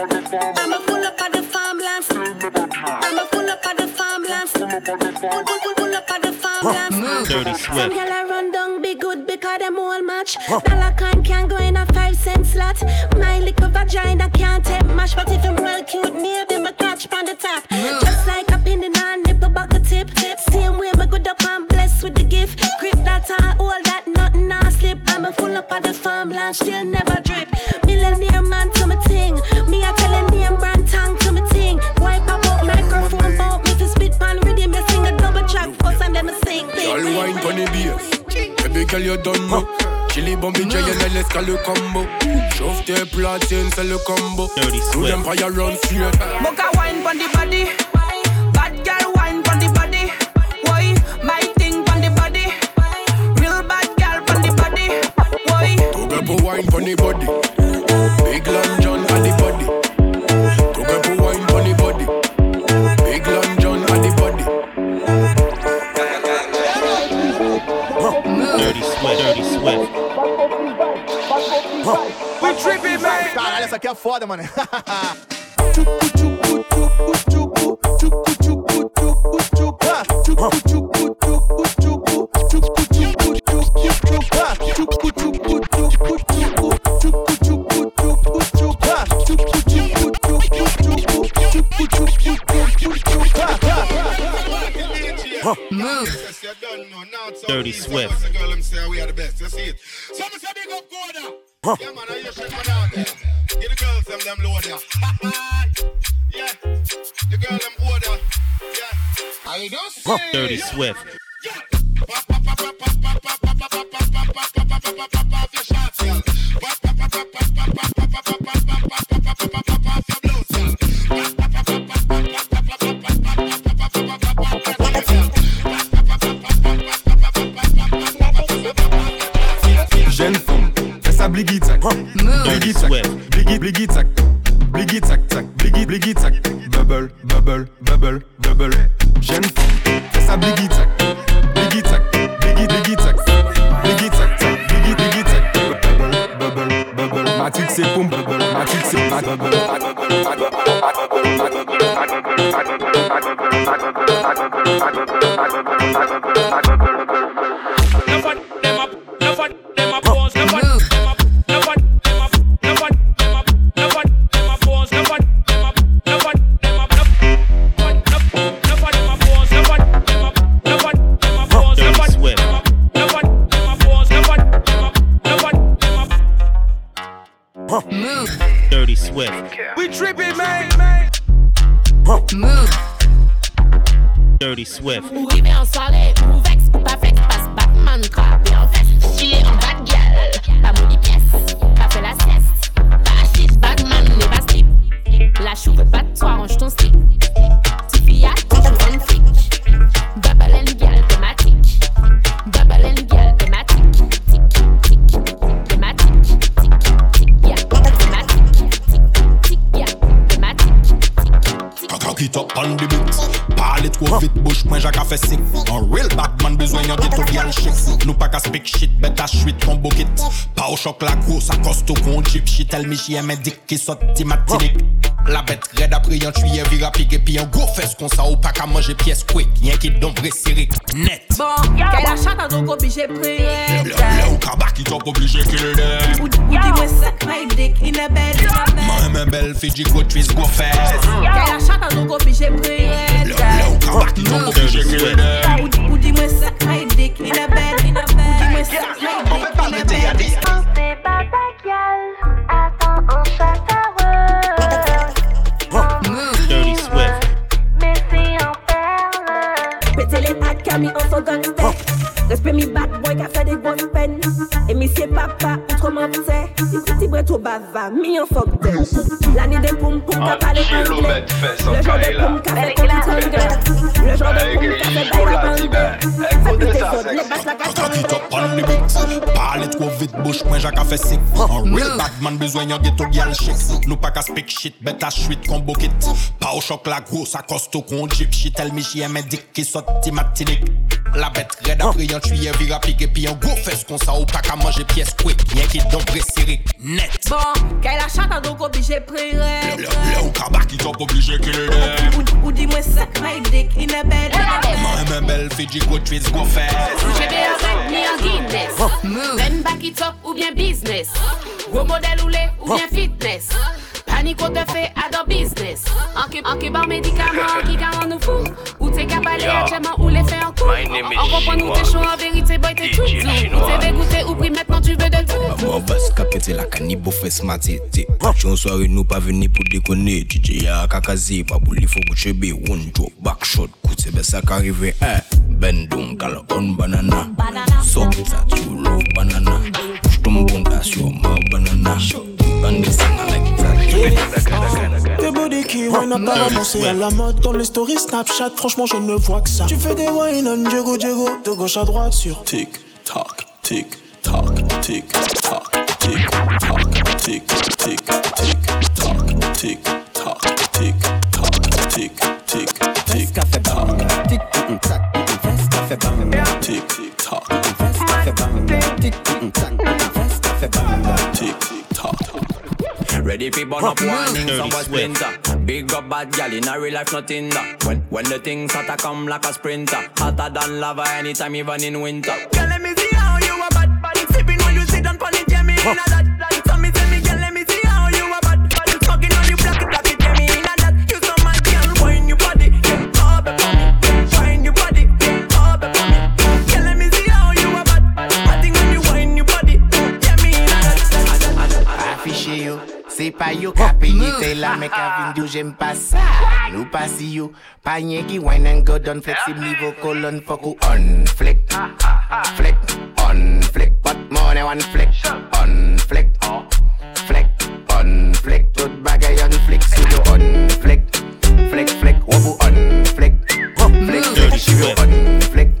I'ma pull up at the farmlands. I'ma pull up at the farmlands. Pull, pull, pull, pull up at the farmlands. Mm. Dirty Some Swift. gyal a run down be good because them all match. Dollar coin can go in a five cent slot. My little vagina can't take mash, but if I'm well cute, maybe my catch on the top. Mm. Just like a pin in a nipple bucket tip. Same way me good up and blessed with the gift. Grip that uh, and all that, nothing not slip. I'ma full up at the farmland, still never girl you done me Chili bombi JNL let's call le combo Chauffe tes platines c'est le combo Dirty Tout Swift. l'empire run straight Mocha wine pon the body. Bad girl wine pon the body. Why? My thing pon the body. Real bad girl pon the body. Why? Tout gars pour wine pon the body Big Long que é foda, mano. Dirty Swift. Them them low there. yeah, the girl them order. Yeah, I don't say. Dirty Swift. Jeune femme, fais ça bliggy tac. Bliggy Dirty tac. Swift. Bliggy, bliggy tac. Bouche point Jacques a fait sick Un real bad man besoin yon ghetto gal chic Nou pas qu'à speak shit, bête à chuit combo kit Pas au choc la grosse, à costo con jeep Shit. Elle mich y'a dick qui sorti matinique La bête raide après yon tuyé vira pique Et puis un gros fesse qu'on ça ou pas qu'à manger pièce quick Y'en qui d'ombre serré, net Bon, qu'elle a chante à donc obligé prier. Le le ou kaba qui t'en obligé kill them Ou ou dis-moi suck my dick in a bed. Moi même belle Fiji go twist go fast Qu'elle a chante à donc obligé prier. Le le ou kaba qui t'en obligé kill them Ou ou dis-moi suck my dick in a bed. Ou dis-moi suck my dick in a bed. On fait pas ta gueule, attends, on s'attend. Les pattes oh, qu'a mis en son gun Respect mi bad boy qui a fait des grosses peines Et mi c'est papa, autrement c'est Il petit bret au bava, mi en fuck d'elle L'année des poum poum qu'a parlé anglais Le genre de poum qu'a fait conduite Le genre de poum qu'a fait bail à bande Ça pète des autres, les basses la Kaka qui top on the beat Parle trop vite, bouche point Jacques a fait sick. Un real bad man besoin yon ghetto gal chic Nou pas qu'à speak shit, bête à chuit combo kit. Pas au choc la grosse, à costo con jeep Shit elle mich y'a mes dick qui sorti matinique La bête raide après yon tuyé vira pique Et puis un gros fesse qu'on ça ou pas qu'à manger pièce quick Y'en qui d'ombre serré, net Bon, qu'elle a chante à donc obligé prier. Le, le ou ka baki top oblige kill them Ou, ou dis-moi suck my dick in a bed. Mwen bel Fiji go twist go fast J'ai bien avec me en Guinness. Même back it up ou bien business. Gros modèle ou lait ou bien fitness. Panique au te fait à dans business. En qui, en qui bar médicament, qui garant nous fou. Ou t'es capable actuellement ou les fait en coup. On comprend nous t'es chaud en vérité, boy t'es tout doux. Ou t'es dégoûté ou pris maintenant tu veux de tout. Mwen bas kapete la kanibo fè smatete Chon soare nou pa veni pou dekone DJ ya kakaze pa pou li fò kou chebe One drop back shot koute be sa ka rive eh Bendong kala on banana. Sok that you love banana. Push ton bon tas yo ma banana. Bande sana like that Tes body qui wine apparemment c'est à la mode Dans les stories Snapchat franchement je ne vois que ça Tu fais des wine on Diego Diego De gauche à droite sur Tic tac tic tac tic tac tic tac tic tic tic tac tic tac tic Ready for burn up warning, Dirty some Swift. splinter. Big up bad gal in a real life, nothing that. When when the things hotter come like a sprinter, hotter than lava anytime, even in winter. Girl, let me see how you a bad bad. Sipping when you sit on pon it, yeah me inna that. pa yo Ka peye te la me ka vin diyo jem pa sa. Nou pasi yo Pa nye ki wine and go down Flexib nivo kolon fokou On flick Flick On flick Pot money one flick On flick Flick On flick Tout bagay on flick Sudo on flick Flick flick Wobo on flick Flick Dirty sugar on flick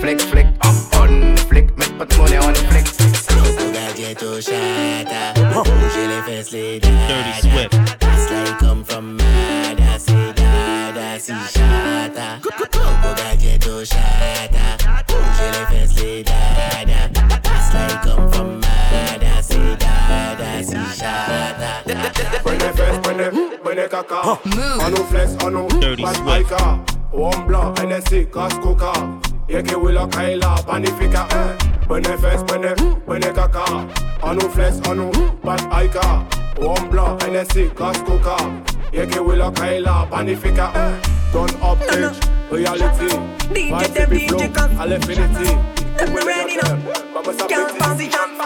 Flick flick On flick Met pot money on flick Sou gadye tou chata. Bouger les fesses, les Dirty Swift. That's like come from mad, say dada, si chata Coco gadget to shatter fesses, les dada That's like come from mad, say dada, si chata Prenez fesse, prenez, prenez caca On nous flex, on nous Dirty Swift. One blanc, NSC, casse coca Yeke willa kaila, panifica eh fesse, prenez, prenez caca On nous flex, on bad biker One blanc, NSC, casse coca Yeke willa kaila, panifica eh Turn up. pitch, reality Vibe be flow, cause- à l'infinity Let me ready now. Can't pass it, can't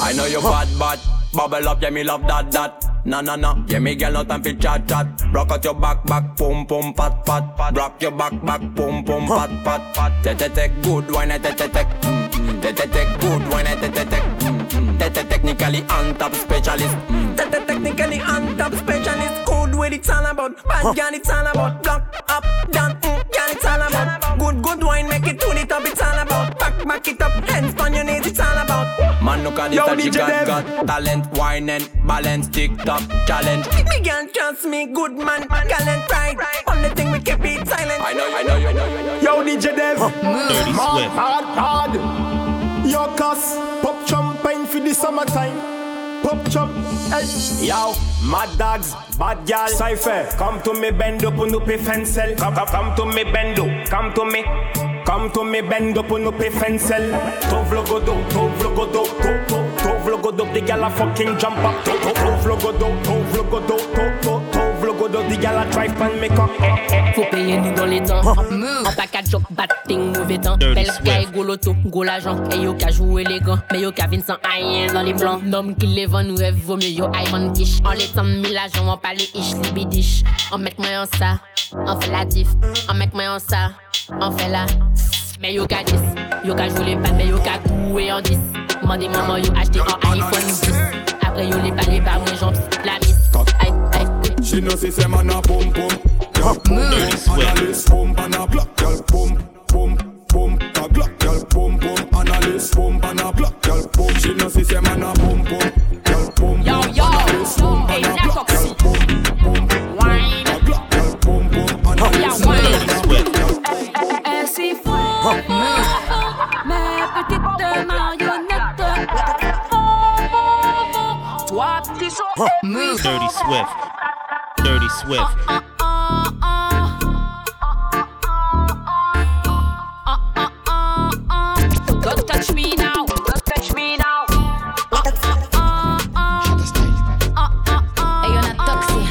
I know you bad, bad. Bubble up, yeah, me love that, that. Nah, nah, nah. Yeah, me girl, no time for chat, chat. Rock out your back, back, pum, pum, pat, pat, pat. Rock your back, back, pum, pum, pat, pat, pat. Te, te, te, good wine, te, te, te. Mm. Te, te, te, good wine, te, te, te. Mm. Te, te, technically on top specialist. Te- te- Technically on top specialist Code what it's all about Bad girl it's all about Block up, down, Back, back it up, hands on your knees it's all about Man, look at this, Yo, she DJ got, Dev. got talent, wine and balance, TikTok challenge. Me girl trust me, good man, gallant pride Only thing we keep it silent. I know, I know, you know, you know. Yo DJ Dev. Dirty Hard, Swift. hard, hard. Yo cuss Pop champagne for the summertime. Pop chop hey. Yo Mad dogs Bad gal. Cypher. Come to me bend up on up fencel come, come, come to me bend up. Come to me Come to me bend up on up fencel Tov logo do Tov logo do Tov tov Tov logo do The gal a fucking jump up. Tov tov Tov Pan make up Faut payer nous dans les temps. En package joke, batting, mauvais temps. Belle sky, gros loto, gros l'argent. Et yo ka joué élégant, mais yo ka vin sans rien dans les blancs. Nom qui les vend, nous rêve, vaut mieux yo iPhone quiche. En les temps de mille agents, on parle ish, libidish. On met moi en ça, on fait la diff. On met moi en ça, on fait la. Mais yo ka 10, yo ka joué les balles, mais yo ka tout et en 10. Mandez maman, yo acheté en iPhone 10. Après yo les balles, les balles, moi j'en la miss. She know see say man a boom boom. Girl boom Swift. analyst boom and a block. Girl boom boom boom a block. Girl boom boom analyst boom and a block. Girl boom. She know see say man a boom boom. Girl boom Yo, yo, analyst hey, and a block. Girl toxic. boom boom wine. a block. Girl boom boom analyst boom Dirty and a Swift. Elle s'y fout, mes petites marionnettes. Oh, oh, oh. Toi, Dirty Swift. Dirty Swift. Don't touch me now. Don't touch me now. Hey, you're not toxic.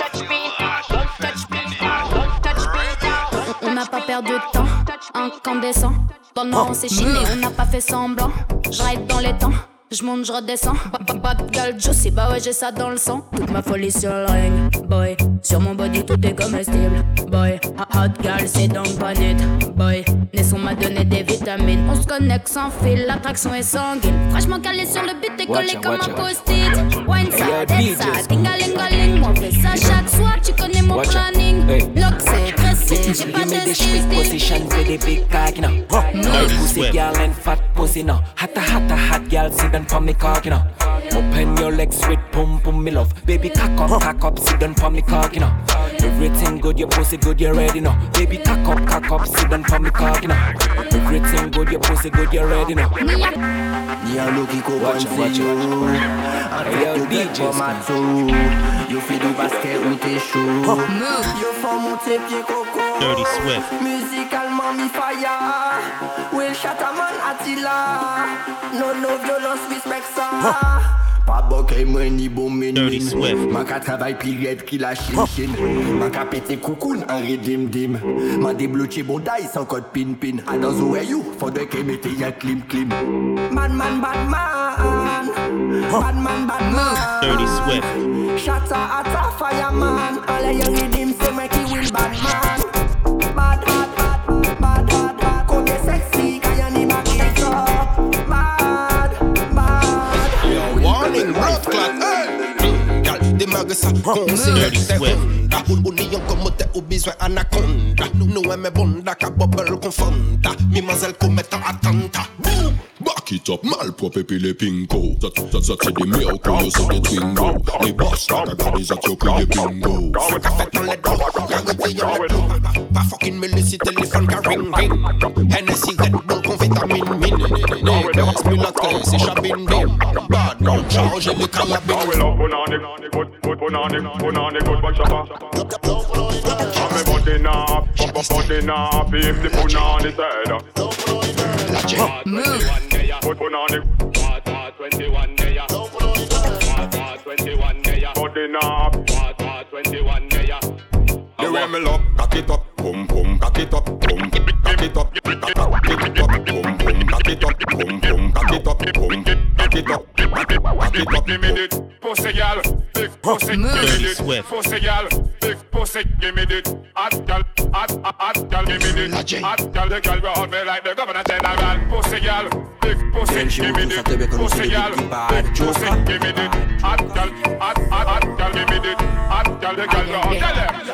Touch me now. Don't touch me now. Don't touch me now. On n'a pas perdu de temps, incandescent. Dans le noir, on s'est chiné, on n'a pas fait semblant. Je ride dans les temps, je monte, je redescends. Ba- ba- Bad girl juicy, bah ouais, j'ai ça dans le sang. Toute ma folie sur le ring, boy. Sur mon body, tout est comestible, boy. Hot girl, c'est donc pas net, boy. Nesson m'a donné des vitamines. On se connecte sans fil, l'attraction est sanguine. Franchement, calé sur le beat et collé comme un post-it. Wine ça, DJ. ça, dingalingaling. Moi, fais ça chaque soir, tu connais mon planning. Give me the style, sweet position for the big cock, you know. No Dirty pussy girl and fat pussy, no. Hotta, hotta, hot girl, sit down for me cock, you know. Open your legs with pum pum, me love. Baby, cock up, cock up, sit down for me cock, you know. Everything good, your pussy good, you ready, now. Baby, cock up, cock up, sit down for me cock, you know. Everything good, your pussy good, you ready, now. Me a lucky go Watch it, watch it, watch it. And Hey, yo, you get DJ for my Sky. toe You feel the basket with tes shoes Yo faut monter pied coco Dirty Swift. Musicalement mi fire Will Shataman Attila No no violence respect ça Pa bokay mwen ni bon Dirty Swift. Man ka travay pi red ki la chin chin Man ka pete koukoun an redim dim. Man debloche bon day san kod pin pin. Adan zo where you Fode ke mete ya klim klim Bad man bad man Bad man bad man Dirty Swift. Shatter at a fireman. All of your rhythm say make you will Hey, gal, démarre ça, conseiller Dirty tes Swift. Honda. Ou ni encore moté au besoin anaconda. Nous aimons bonda, ka bubble confonda. Mimazelle commettant attentat. Boom! Back it up, twingo Les boss, la cagade, ça tient que les bingo Ça qu'a fait dans les dos, la gâté dans les dos Pas fucking mêlé si téléphone qu'a ring ring. Hennessy, Red Bull, con vitamine min. Niggas, mulâtre, c'est chabine dim Bad man, charge les carabines If the punani said Put punani The way me love, cock it up, boom boom, cock it up, boom, cock it up, pump, cock it up, boom boom, cock it up, boom boom, cock it up, boom, cock it up, cock it up, give me it, pussy gal, big pussy, give me it, pussy gal, big pussy, give me it, hot gal, hot hot hot gal, give me it, hot gal, the gal round me like the governor general, pussy gal, Then she would do something because she did bad joke. Hot girl, hot, hot, hot girl, give me the hot girl, the girl, the girl.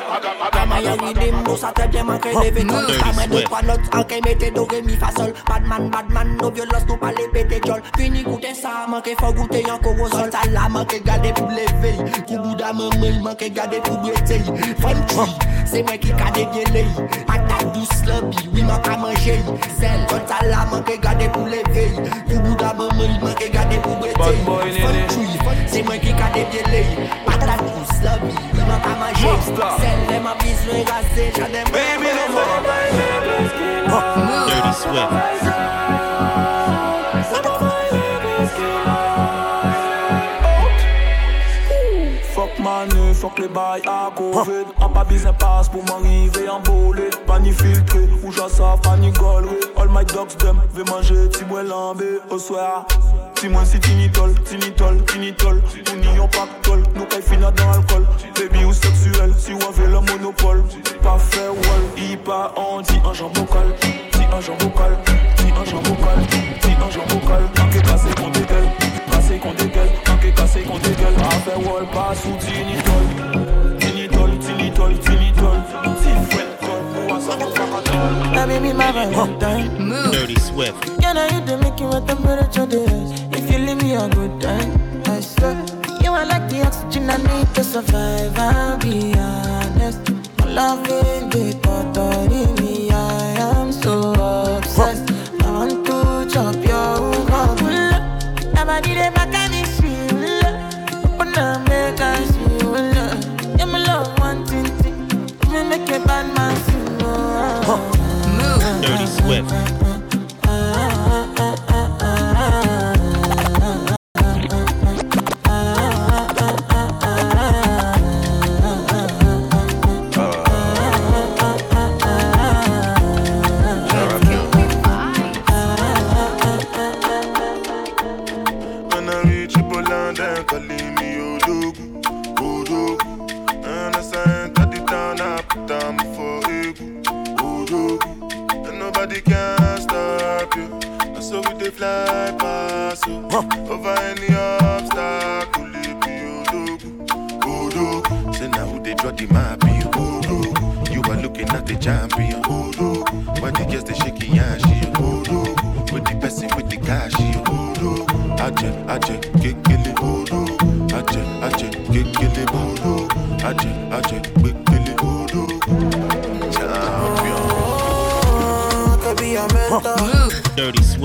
Amaya ni dimbo sa te dem anke leve tol Ame di pa not anke mete do re mi fa sol. Badman, badman, no violos nou pale pete jol Fini goute sa manke fò goute yon koro sol Tala manke gade pou leve Kou bouda mè mè manke gade pou bretey Fon tri, se mè ki kade gele Patat douce. Sloppy, oui man ka manje Sel, kon sa la man ke gade pou leve Kou bouda man men, man ke gade pou brete Bad Fon nene. tri, se mwen ki kade bien le Patat dous sloppy, oui man ka manje Monster. Sel, dem a bizwen gase, jadem Baby, no Dirty Swift. Manu, fuck les bails à Covid En pas business pass pour m'arriver en bolide Pas ni filtré, à ça, pas. All my dogs them, veut manger, ti moi lambé Au soir, ti moi si tinitol, tinitol, tinitol. Ou ni yon pactol, nous kay fina dans l'alcool. Baby ou sexuel, si ou le monopole. Pas faire wall, y pas on dit un jambon vocal Dit un jambon vocal, dit un jambon vocal Dit un jambon vocal, manqué cassé qu'on dégueule qu'on dégueule, manqué cassé qu'on dégueule. Pas faire wall, pas sous tinitol Tinitol, tinitol, tinitol Different call, pour un savon facatol Baby, be my valentine Dirty Swift. Can I hit the make you what temperature is? If you leave me a good time, I swear. You are like the oxygen I need to survive. I'll be honest. My love loving the thought me I Dirty Swift.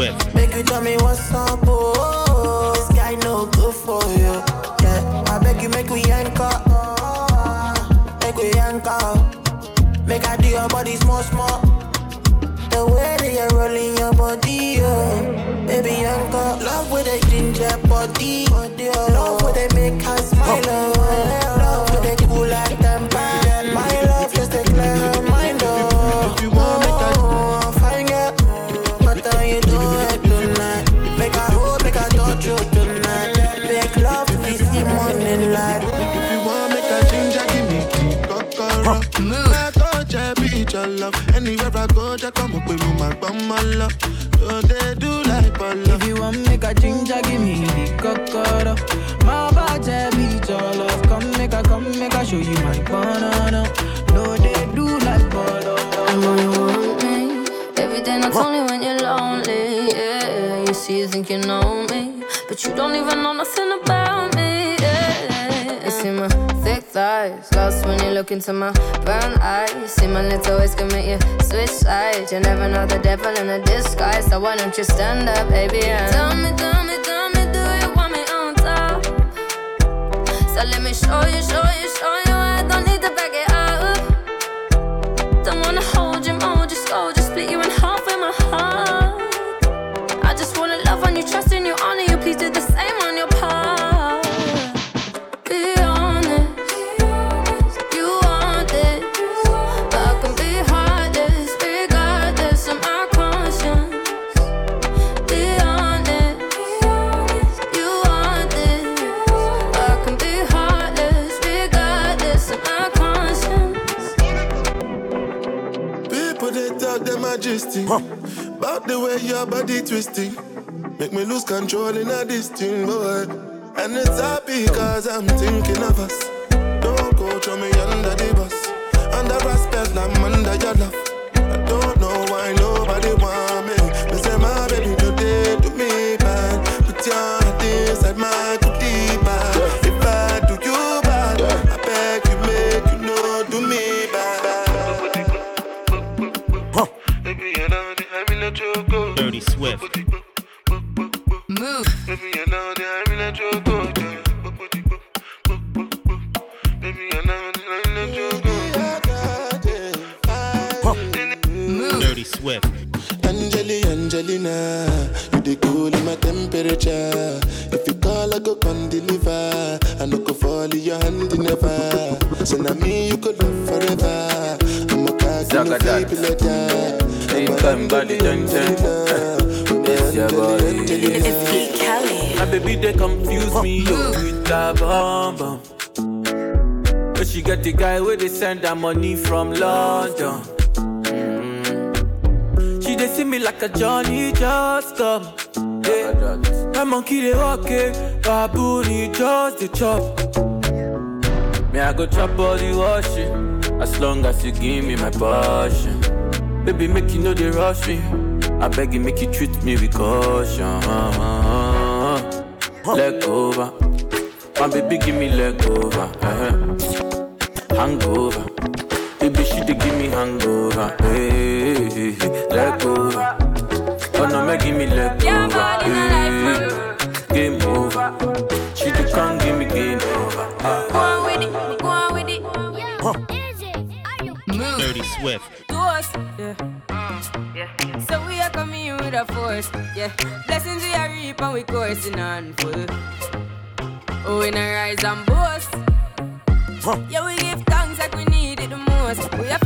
Dirty Make you tell me what's up, oh, oh. This guy no good for you. Yeah, I beg you, make we anchor. Oh, oh. Make we anchor. Make I do your body small, small. The way that you're rolling your body, oh. Baby, anchor. Love with a ginger body. Love with a make her smile, oh. Anywhere go, just come up with me, my bum, my love. So they do like Polo. If you want make a ginger, give me the cocoa. My body beat your love. Come make a, come make a show you my banana. No, they do like polo. I know you want me. Every day, not only when you're lonely. Yeah, you see, you think you know me, but you don't even know nothing about me. Thighs, lost when you look into my brown eyes. See my little ways can make you switch sides. You never know the devil in a disguise, so why don't you stand up, baby? And tell me, tell me, tell me, do you want me on top? So let me show you, show you, show you. I don't need to back it majesty About the way your body twisting. Make me lose control in a this thing, boy And it's happy cause I'm thinking of us. Don't go throw me under the bus. Under respect, I'm under your love cocky no Zagadat. baby letter. Same time, body dun dun. It's Pete Kelly. My baby, they confuse me, yo, with that bomb bomb. But she get the guy where they send her money from London. Mm. She they see me like a Johnny just come. Yeah. My monkey they walk it, baboon he just the chop. Me I go chop body washing, as long as you give me my passion. Baby make you know they rush me, I beg you make you treat me with caution. Leg over, my baby give me leg over, uh-huh. hangover. A force, yeah. Blessings we are reap and we coursing on full. Oh, we not rise and boast. Yeah, we give thanks like we need it the most. We have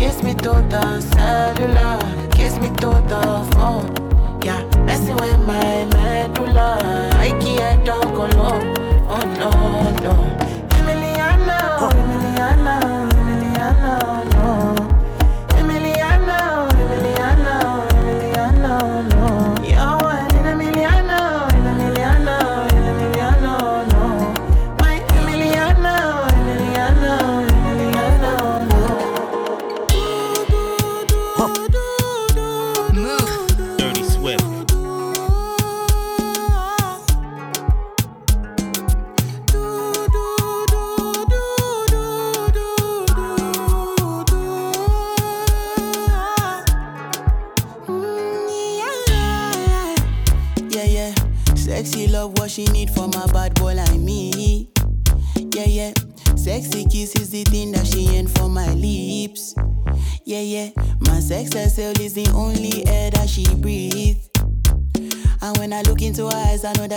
Kiss me to the cellular, kiss me to the phone. Yeah, messing with my medulla. I can't talk alone. Oh no, no. Emiliana, Emiliana,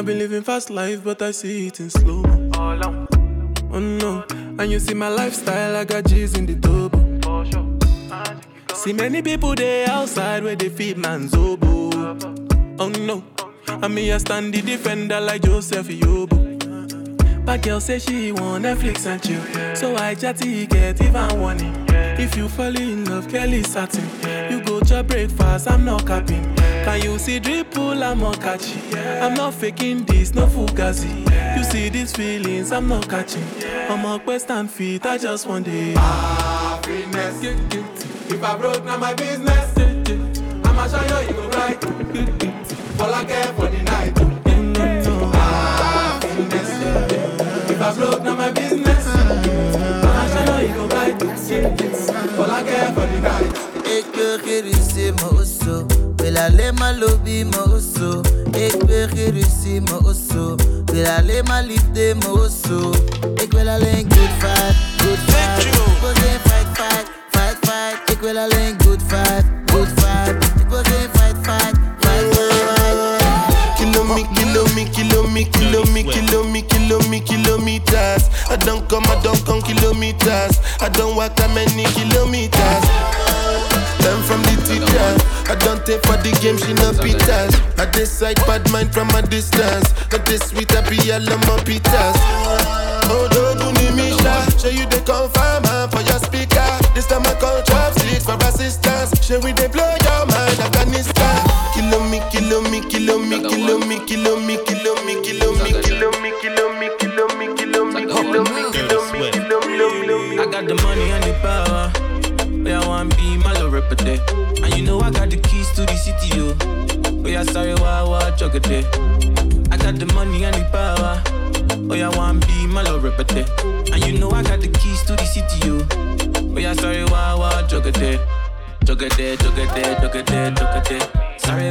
I've been living fast life, but I see it in slow. Oh no, and you see my lifestyle, I got G's in the double. See many people there outside where they feed man's oboe. Oh no, and me I stand the defender like Joseph Yobo. But girl say she want Netflix and chill, so I chatty get even warning. If you fall in love, Kelly satin. You go to breakfast, I'm not capping. Can you see dripple, I'm not catching. I'm not faking this, no fugazi. You see these feelings, I'm not catching. I'm a and feet, I just want it. Happiness. If I broke, now my business. I'ma show you, you go right. All I care for Bilale malobi mo oso, ekpe kirisi mo oso. Bilale malifte mo oso, ekpe lale good fight, good fight. Ekpe se fight fight, fight fight. Ekpe lale good fight, good fight. Ekpe se fight fight, fight fight. Kilo me, kilo me, kilo me, kilo me, kilo me, kilo me, kilometers. I don't come, I don't come kilometers. I don't walk that many kilometers. Game, she no pitas. I decide bad mind from a distance. Not this sweet, I be all of my pitas. Oh, don't do me, Misha. Show you the confirm for your speaker. This time I call chopsticks for assistance. Show we they blow your mind, Afghanistan. Kilo me, kilo me, kilo me, kilo me, kilo me, kilo me, kilo me, kilo me, kilo me, kilo me, kilo me, kilo me, kilo me, kilo me. I got the money and the power. Where I want be my little rapper day. I got the money and the power. Oh, yeah, one be my love repete. And you know I got the keys to the city, yo. Oh, yeah, sorry, day, juggle day, juggle day, juggle day. Sorry,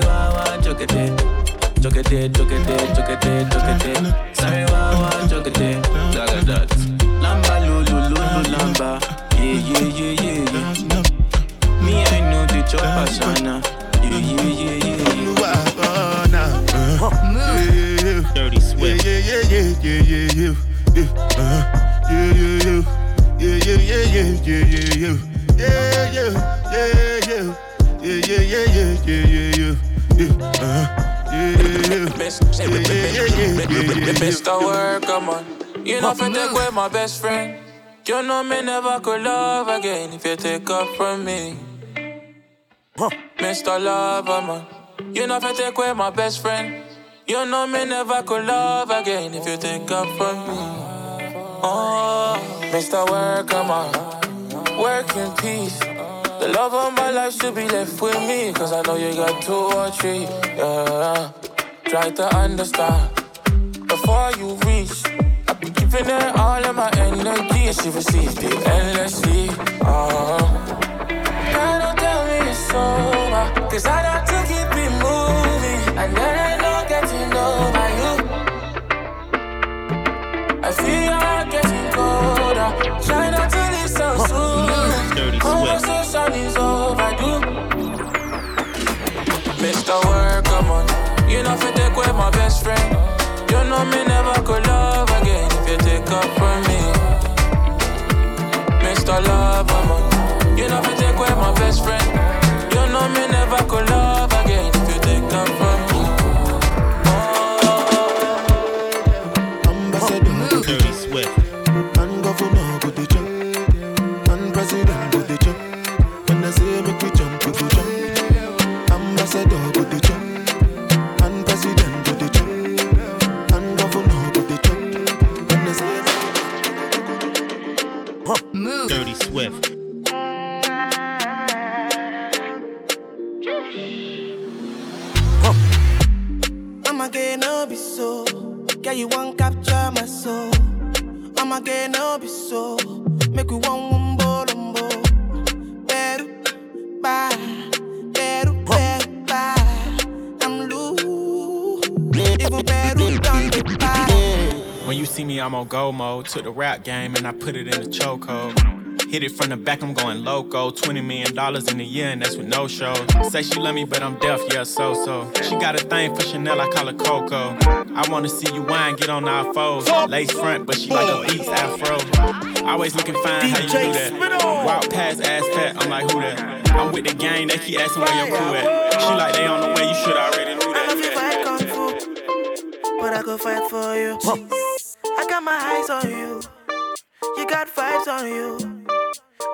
day, juggle day, juggle day, juggle day. Sorry, why, juggle day. Juggle. Lamba, lulu, lulu, lamba. Yeah, yeah, yeah. Yeah, yeah, yeah, yeah, yeah. Yeah, yeah, yeah, yeah. Yeah, yeah, yeah, yeah, yeah, yeah, yeah. Yeah, uh-huh. Yeah, yeah, yeah. Yeah, yeah, yeah, yeah, yeah, yeah. Mr. Worker, man. You know, if you take away my best friend, you know me never could love again if you take up from me. Mr. Lover, man. You know, if you take away my best friend, you know me never could love again if you take up from me. Oh, Mr. Worker, man. Work in peace. The love of my life should be left with me, cause I know you got two or three. Yeah. Try to understand before you reach. I've been giving her all of my energy, and she received it endlessly. Oh. Girl, don't tell me it's over, cause I don't to keep it moving, and there ain't no getting over you. I feel Conversation is overdue. Mr. Worker, man. You know, if take away my best friend, you know me never could love again if you take up from me. Mr. Lover, man. You know, if take away my best friend, you know me never go mode. Took the rap game and I put it in the chokehold. Hit it from the back, I'm going loco. $20 million in a year, and that's with no show. Say she love me, but I'm deaf, yeah, so so. She got a thing for Chanel, I call her Coco. I wanna see you wine, get on our foes. Lace front, but she like a beats afro. Always looking fine, how you do that? Walk past ass fat, I'm like, who that? I'm with the gang, they keep asking where your crew at. She like, they on the way, you should already knew that. I love you fight kung fu, but I go fight for you. I got my eyes on you. You got vibes on you.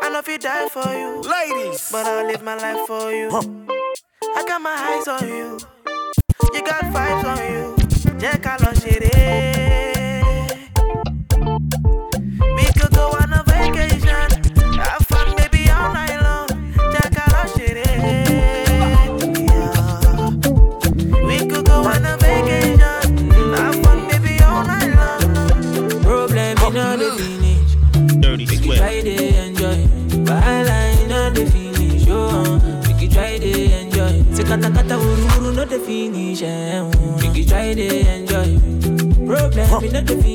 I know if you die for you, ladies, but I'll live my life for you. Huh. I got my eyes on you. You got vibes on you. Jẹ́ ká lọ ṣeré. In not the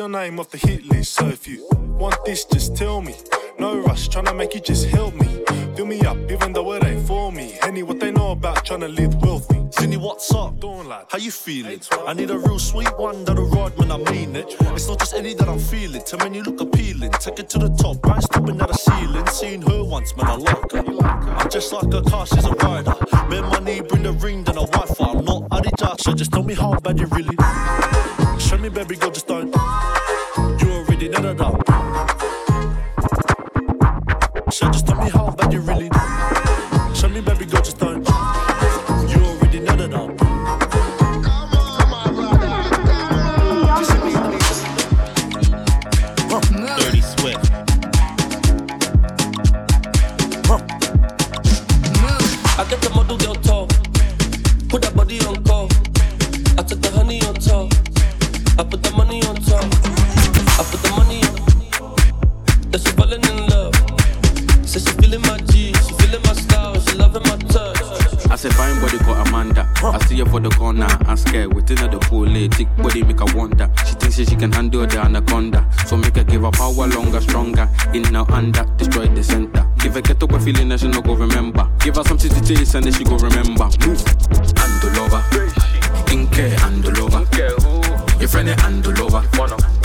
Your name off the hit list. So if you want this, just tell me. No rush, tryna make you just help me. Fill me up, even though it ain't for me. Any what they know about tryna live wealthy. Zinny, what's up? How you feeling? I need a real sweet one that'll ride when I mean it. It's not just any that I'm feeling. To men you look appealing. Take it to the top, right? Stopping at the ceiling. Seen her once, man, I like her. I'm just like a car, she's a rider. My knee, bring the ring, then a Wi-Fi. I'm not Adidas, so just tell me how bad you really. Show me, baby girl, just don't. That. I'm- So just tell me how bad you really. Eh, thick body make her wonder. She thinks that she can handle the anaconda. So make her give her power longer, stronger. In now under, destroy the center. Give her get up a feeling that she no go remember. Give her something to taste and then she go remember. Move. Andolova. Inke Andolova. Your friend is Andolova.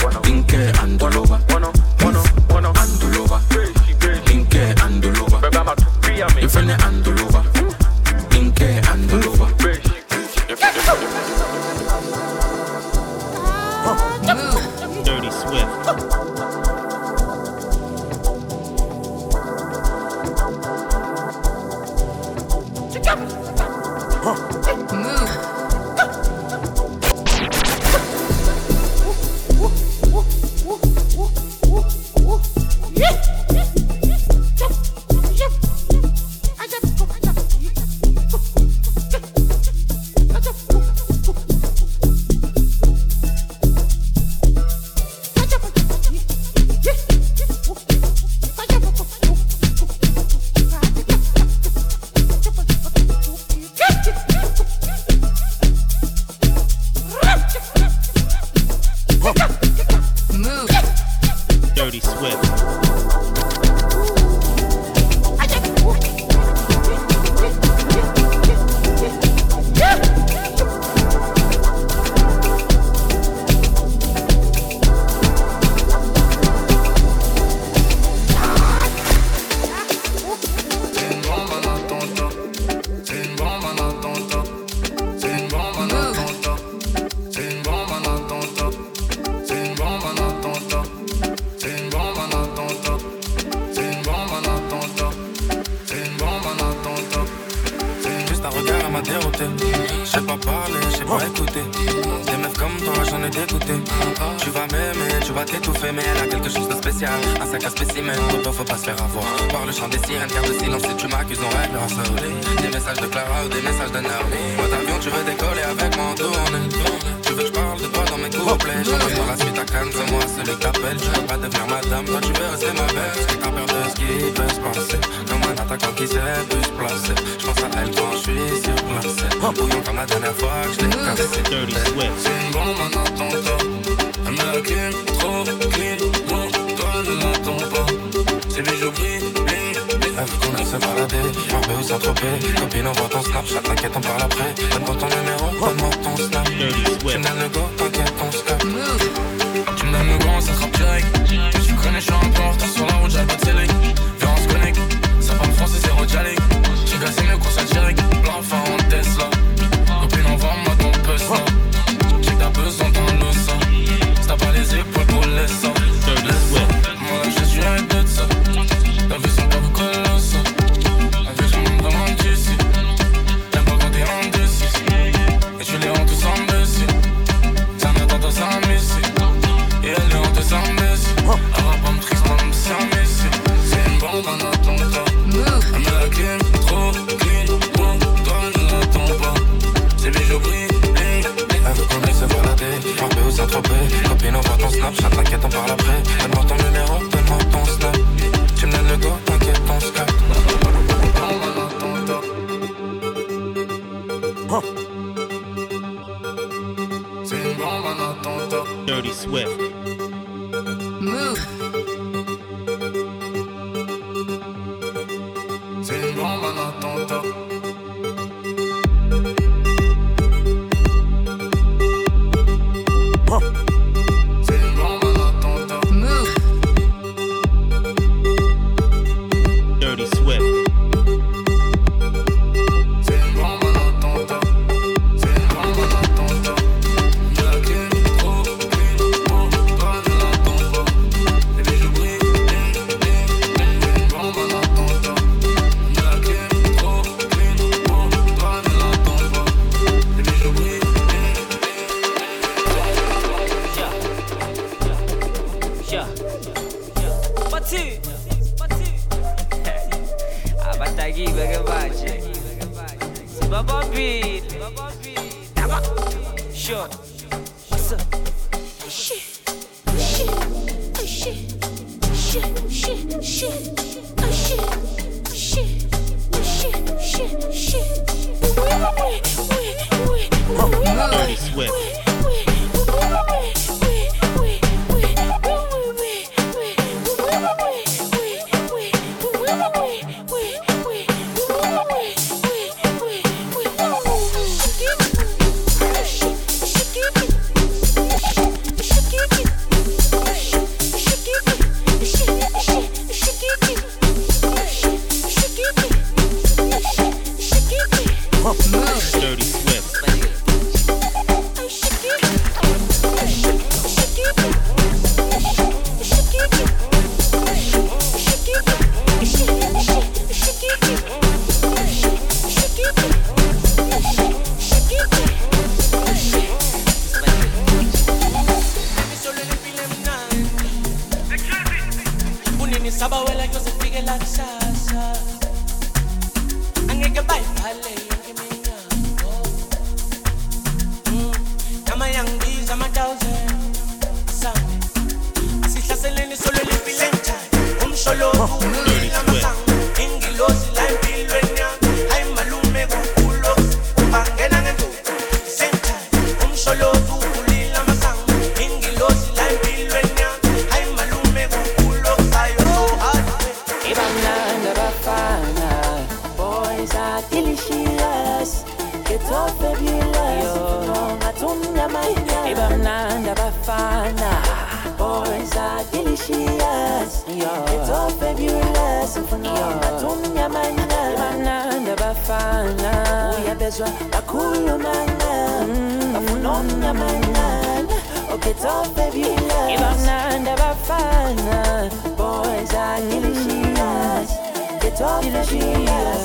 Delicious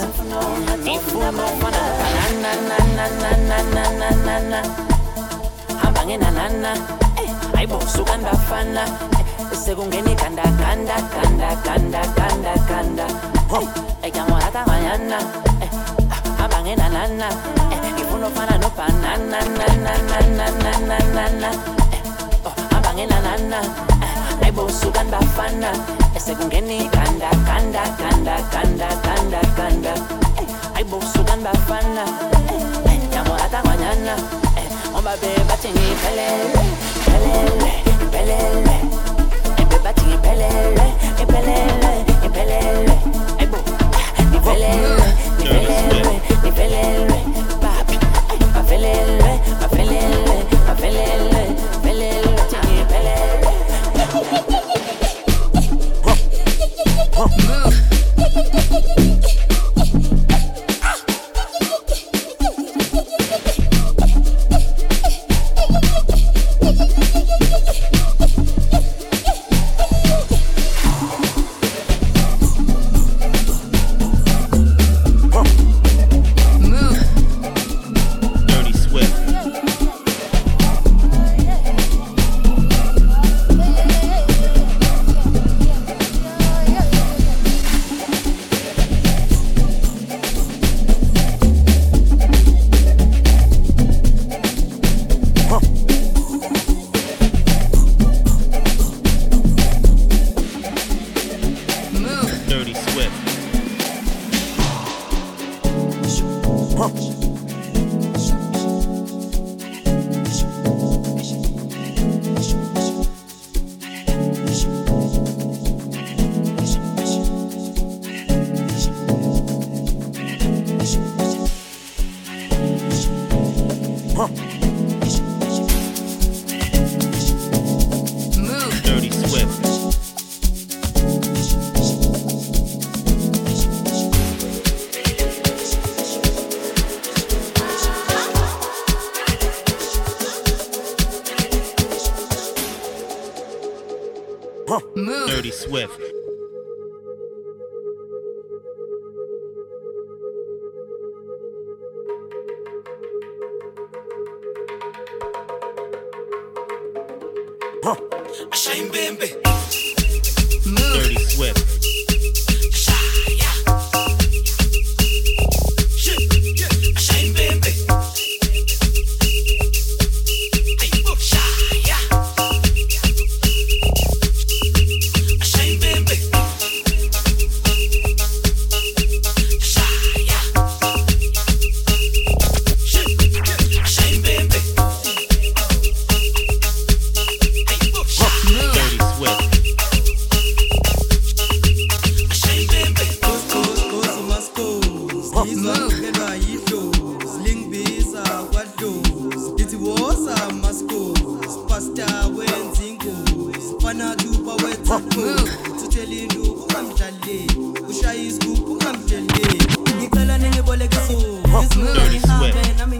Ifuna mafana na na na na na na na na na na na Eh, ganda ganda ganda ganda ekyangorata nganyana hamba ngenanana Eh, ngifuna ufana nobhanana nanananananana hamba ngenanana hayibo sukani bafana sekungena maibosu ganda fana esekungeni kanda kanda kanda kanda kanda kanda. Eh, Ibo sugan bafana, eh, ganda fana nyamorata mañana eh, ombabe batini pelele pelele pelele. Ebe batini pelele pelele epelele aibo nipelele nipelele nipelele papi pelele mafelele pelele. pump. purpose. wewe nami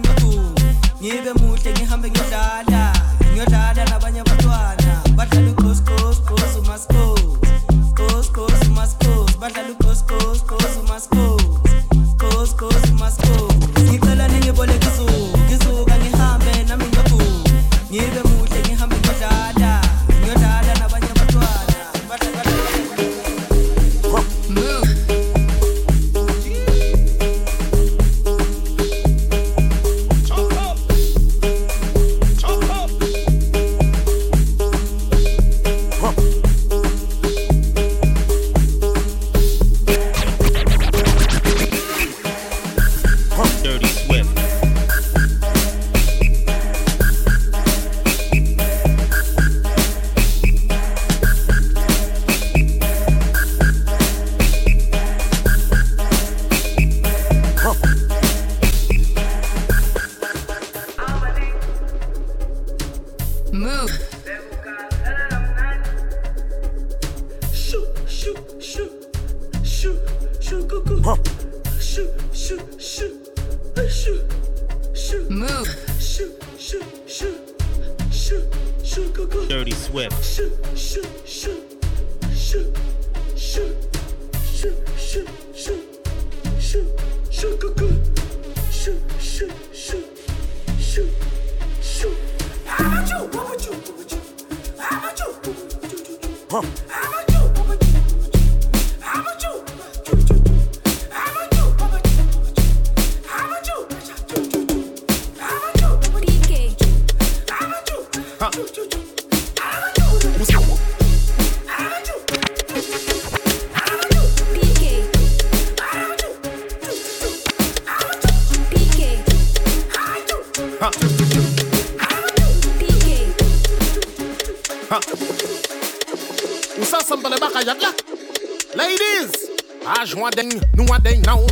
jwa deng, nou a deng now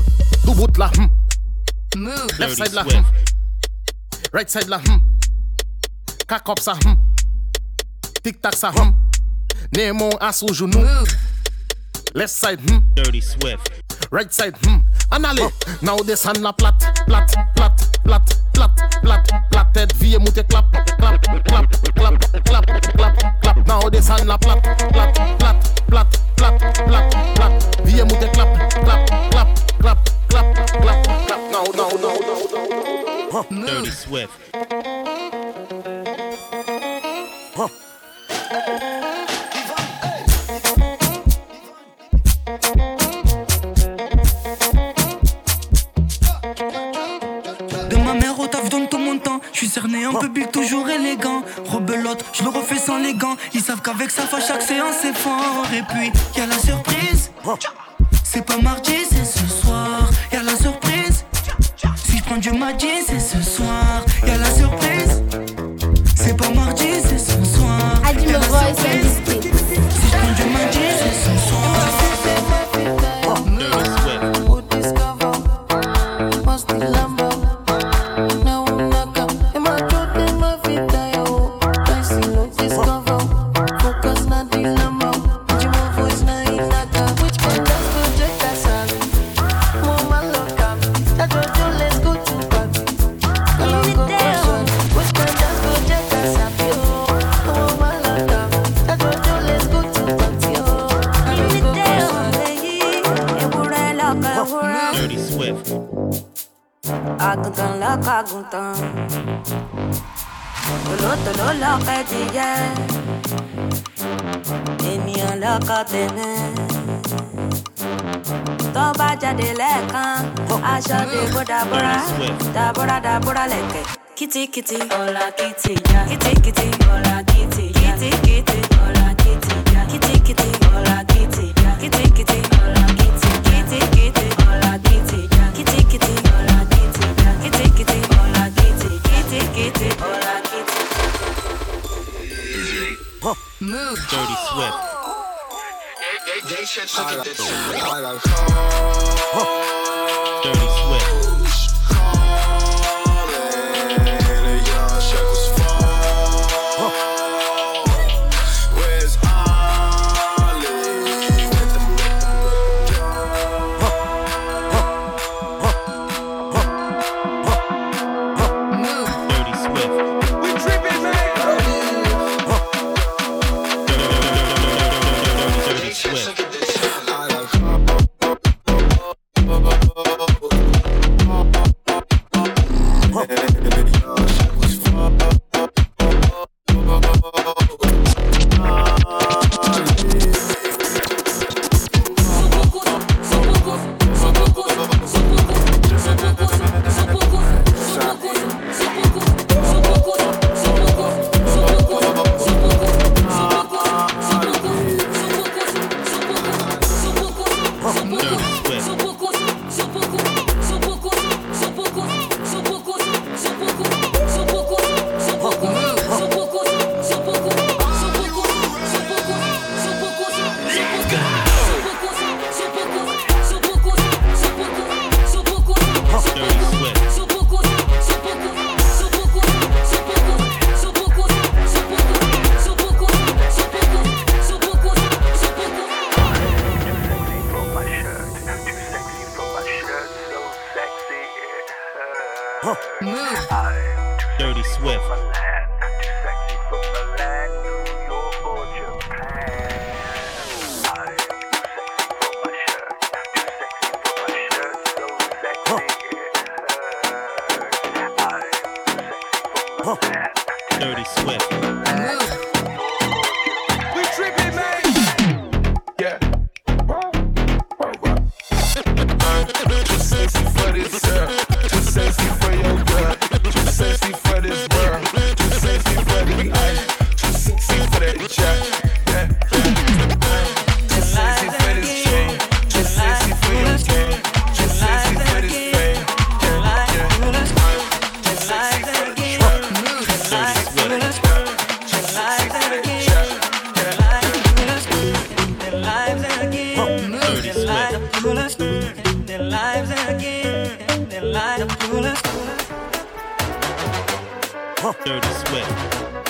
Dou bout la hmm. Left Dirty side la Swift. hmm. Right side la hmm. Cock up sa hmm. Tic tac sa hmm. Nemo a sou genou Left side hmm. Dirty Swift. Right side, hmm. En allez, now descend la plat, plat, plat, plat, plat, plat, plat, tête, vie moute clap, clap, clap, clap, clap, clap, clap. Now descend la plat, plat, plat, plat, plat, plat, plat, vie moute clap, clap, clap, clap, clap, clap, clap. Now, now, now, now, now. Dirty Swift. Je le refais sans les gants. Ils savent qu'avec ça, à chaque séance c'est fort. Et puis, y a la surprise. C'est pas mardi, c'est ce soir. Y a la surprise. Si je prends du mardi, c'est ce soir. Y a la surprise. C'est pas mardi, c'est ce soir. I my la voice and Si Tòlótòló lọ́kọ̀ ẹ̀dìyẹ. Ènìyàn lọ́kọ̀ tèmi. Tó bá jáde lẹ́ẹ̀kan, aṣọ dèbò dàbúrà. Dàbúrà dàbúrà lẹ̀kẹ̀. Kìtìkìtì ọ̀la kìtì ya. Kìtìkìtì ọ̀la kìtì ya. Kìtìkìtì Dirty Swift. Dirty Swift. Dirty Swift. Dirty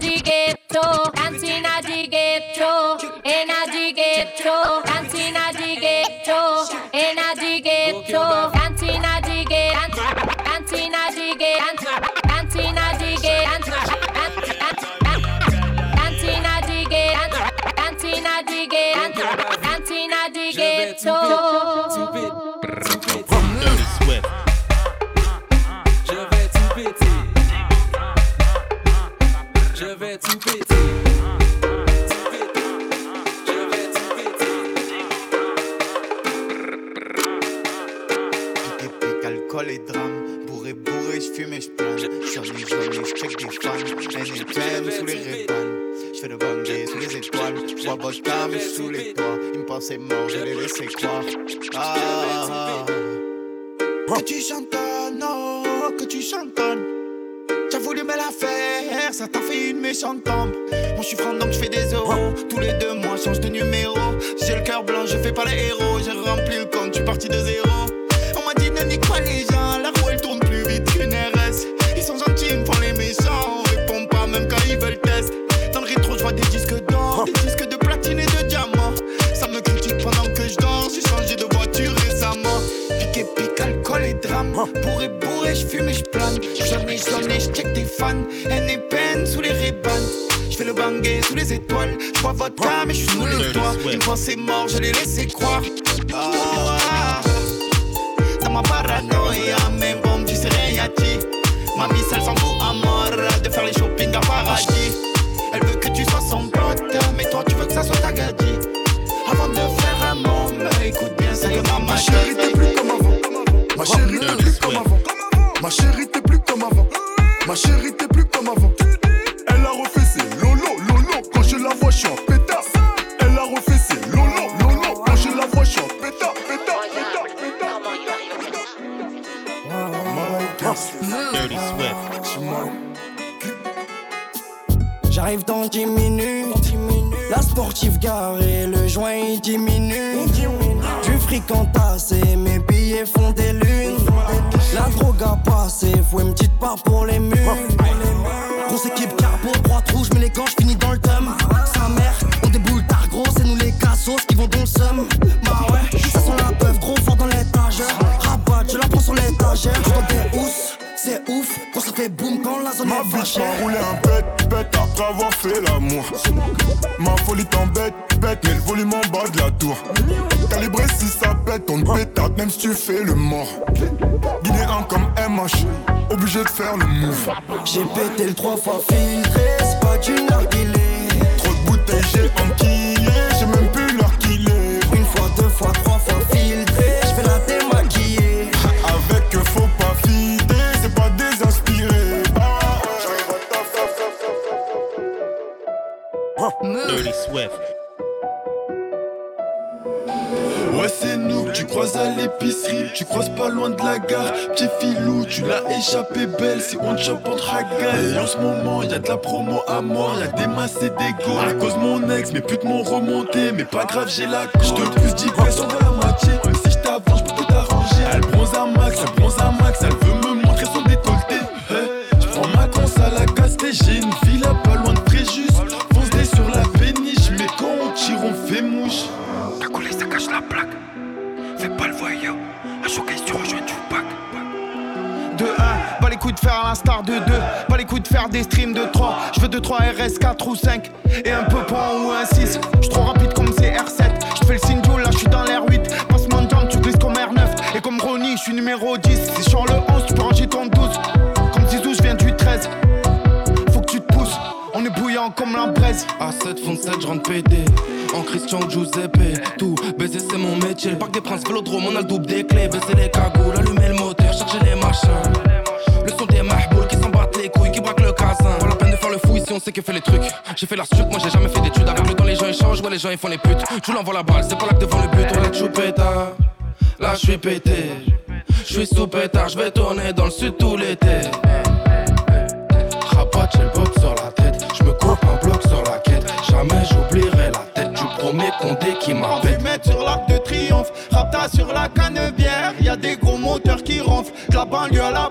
Dirty sous les rébans. J'fais le bandé sous les étoiles. J'bois vodka, mais sous les toits. Ils me pensaient mort, je les laissais croire. Ah. Que tu chantonnes, oh, que tu chantonnes. T'as voulu me la faire, ça t'a fait une méchante tombe. Moi je suis franc donc je fais des euros. Tous les deux mois, change de numéro. J'ai le cœur blanc, je fais pas les héros. J'ai rempli le compte, je suis parti de zéro. Je check des fans. Haine et peine sous les rébans. Je fais le bangé sous les étoiles. Je bois vodka, mais je suis sous les toits. Ils me pensaient mort, je les laissais croire. Ah, ah. Dans ma paranoïa, mais bon, tu sais rien, dit. Ma vie, elle s'en fout à mort de faire les shopping à paradis. Elle veut que tu sois son pote, mais toi, tu veux que ça soit ta gadie. Avant de faire un monde, écoute bien ce que maman Ma chérie, t'es plus comme avant. Ma chérie, t'es plus comme avant. Ma chérie, Ma chérie, t'es à l'épicerie. Tu croises pas loin de la gare. Petit filou tu l'as échappé belle. Si on te chope ragaille Et en ce moment y'a de la promo à mort. Y'a des masses et des go À cause mon ex mes putes m'ont remonté. Mais pas grave j'ai la Je te pousse 10 pièces on va la moitié. Même si je t'avance je peux tout arranger. Elle bronze à max, elle bronze à max. Elle veut me montrer son décolleté. Je prends ma cons à la castée J'ai une villa De faire des streams de 3 Je veux 2, 3 RS, 4 ou 5 Et un peu point ou un 6 Je trop rapide comme CR7 Je fais le signe là je suis dans l'air 8 Passement de jambe, tu glisses comme R9 Et comme Ronnie, je suis numéro 10 Si en le 11, tu peux ranger ton 12 Comme Zizou, je viens du 13 Faut que tu te pousses. On est bouillant comme la braise. À 7 fond 7, je rentre pété. En Christian Giuseppe, tout baiser c'est mon métier. Le parc des princes, vélodrome, on a le double des clés. Baisser les cagoules, allumer le moteur, charger les machins. Le son des battent couilles, qui braque le casin. Pas la peine de faire le fou ici, on sait qui fait les trucs. J'ai fait la suite, moi j'ai jamais fait d'études. Avec le temps, les gens ils changent, ouais, les gens ils font les putes. Tu l'envoies la balle, c'est pas là que devant le but. On la choupeta, là je suis pété. Je suis sous pétard, je vais tourner dans le sud tout l'été. Rabat, j'ai le bob sur la tête. Je me coupe un bloc sur la quête. Jamais j'oublierai la tête du premier condé qui m'a fait mettre sur l'arc de triomphe. Rapta sur la cannebière, y a des gros moteurs qui ronflent. La banlieue à la